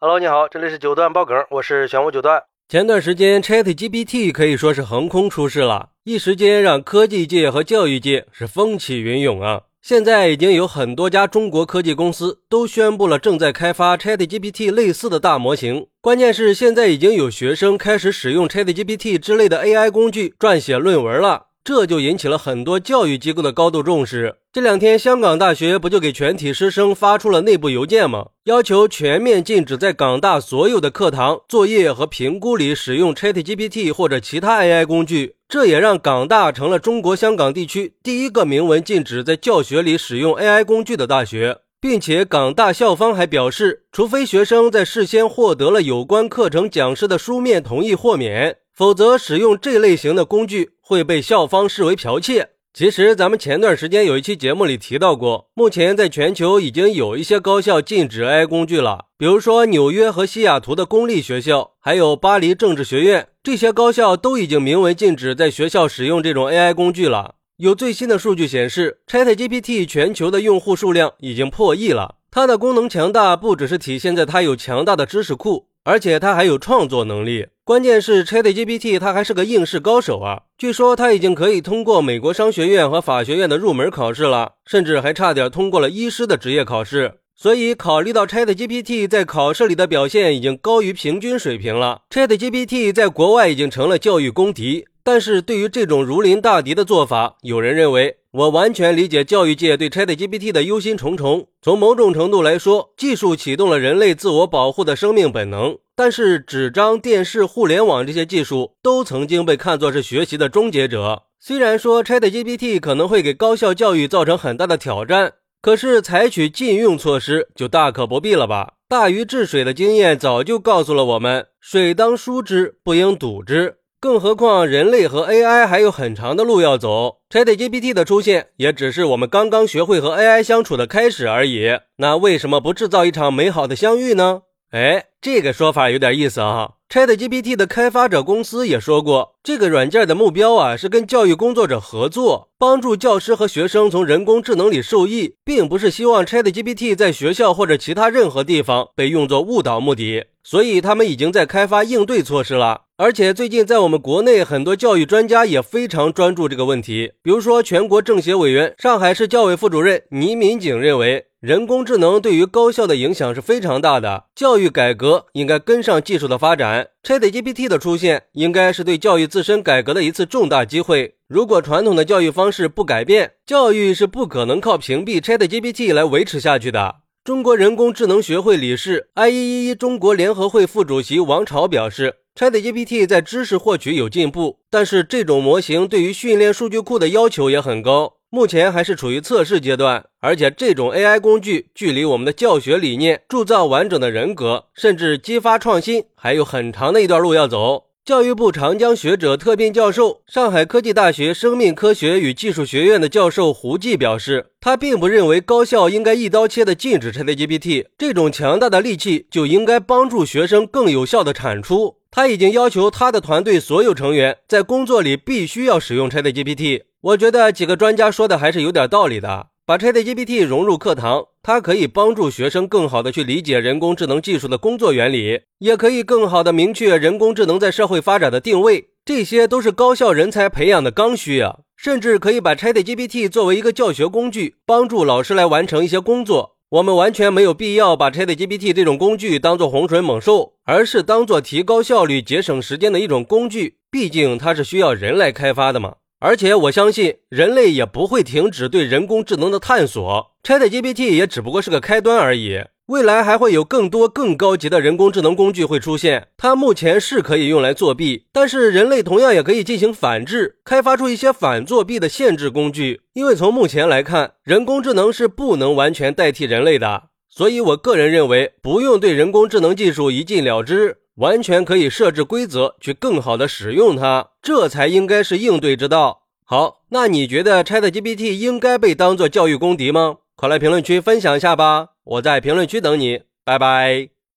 Hello，你好，这里是九段爆梗，我是玄武九段。前段时间 ChatGPT 可以说是横空出世了，一时间让科技界和教育界是风起云涌啊。现在已经有很多家中国科技公司都宣布了正在开发 ChatGPT 类似的大模型。关键是现在已经有学生开始使用 ChatGPT 之类的 AI 工具撰写论文了。这就引起了很多教育机构的高度重视。这两天，香港大学不就给全体师生发出了内部邮件吗？要求全面禁止在港大所有的课堂、作业和评估里使用 ChatGPT 或者其他 AI 工具。这也让港大成了中国香港地区第一个明文禁止在教学里使用 AI 工具的大学，并且港大校方还表示，除非学生在事先获得了有关课程讲师的书面同意豁免。否则，使用这类型的工具会被校方视为剽窃。其实，咱们前段时间有一期节目里提到过，目前在全球已经有一些高校禁止 AI 工具了，比如说纽约和西雅图的公立学校，还有巴黎政治学院，这些高校都已经明文禁止在学校使用这种 AI 工具了。有最新的数据显示，ChatGPT 全球的用户数量已经破亿了。它的功能强大，不只是体现在它有强大的知识库。而且他还有创作能力，关键是 ChatGPT 他还是个应试高手啊！据说他已经可以通过美国商学院和法学院的入门考试了，甚至还差点通过了医师的职业考试。所以考虑到 ChatGPT 在考试里的表现已经高于平均水平了，ChatGPT 在国外已经成了教育公敌。但是对于这种如临大敌的做法，有人认为。我完全理解教育界对 ChatGPT 的忧心忡忡。从某种程度来说，技术启动了人类自我保护的生命本能。但是，纸张、电视、互联网这些技术都曾经被看作是学习的终结者。虽然说 ChatGPT 可能会给高校教育造成很大的挑战，可是采取禁用措施就大可不必了吧？大禹治水的经验早就告诉了我们：水当疏之，不应堵之。更何况，人类和 AI 还有很长的路要走。ChatGPT 的出现，也只是我们刚刚学会和 AI 相处的开始而已。那为什么不制造一场美好的相遇呢？哎，这个说法有点意思啊。ChatGPT 的开发者公司也说过，这个软件的目标啊，是跟教育工作者合作，帮助教师和学生从人工智能里受益，并不是希望 ChatGPT 在学校或者其他任何地方被用作误导目的。所以，他们已经在开发应对措施了。而且最近在我们国内，很多教育专家也非常专注这个问题。比如说，全国政协委员、上海市教委副主任倪民警认为，人工智能对于高校的影响是非常大的，教育改革应该跟上技术的发展。ChatGPT 的出现，应该是对教育自身改革的一次重大机会。如果传统的教育方式不改变，教育是不可能靠屏蔽 ChatGPT 来维持下去的。中国人工智能学会理事、IEEE 中国联合会副主席王朝表示。ChatGPT 在知识获取有进步，但是这种模型对于训练数据库的要求也很高，目前还是处于测试阶段。而且这种 AI 工具距离我们的教学理念、铸造完整的人格，甚至激发创新，还有很长的一段路要走。教育部长江学者特聘教授、上海科技大学生命科学与技术学院的教授胡骥表示，他并不认为高校应该一刀切的禁止 ChatGPT，这种强大的利器就应该帮助学生更有效的产出。他已经要求他的团队所有成员在工作里必须要使用 ChatGPT。我觉得几个专家说的还是有点道理的。把 ChatGPT 融入课堂，它可以帮助学生更好的去理解人工智能技术的工作原理，也可以更好的明确人工智能在社会发展的定位。这些都是高校人才培养的刚需啊！甚至可以把 ChatGPT 作为一个教学工具，帮助老师来完成一些工作。我们完全没有必要把 ChatGPT 这种工具当做洪水猛兽，而是当做提高效率、节省时间的一种工具。毕竟它是需要人来开发的嘛。而且我相信人类也不会停止对人工智能的探索，ChatGPT 也只不过是个开端而已。未来还会有更多更高级的人工智能工具会出现，它目前是可以用来作弊，但是人类同样也可以进行反制，开发出一些反作弊的限制工具。因为从目前来看，人工智能是不能完全代替人类的，所以我个人认为不用对人工智能技术一禁了之，完全可以设置规则去更好的使用它，这才应该是应对之道。好，那你觉得 ChatGPT 应该被当做教育公敌吗？快来评论区分享一下吧！我在评论区等你，拜拜。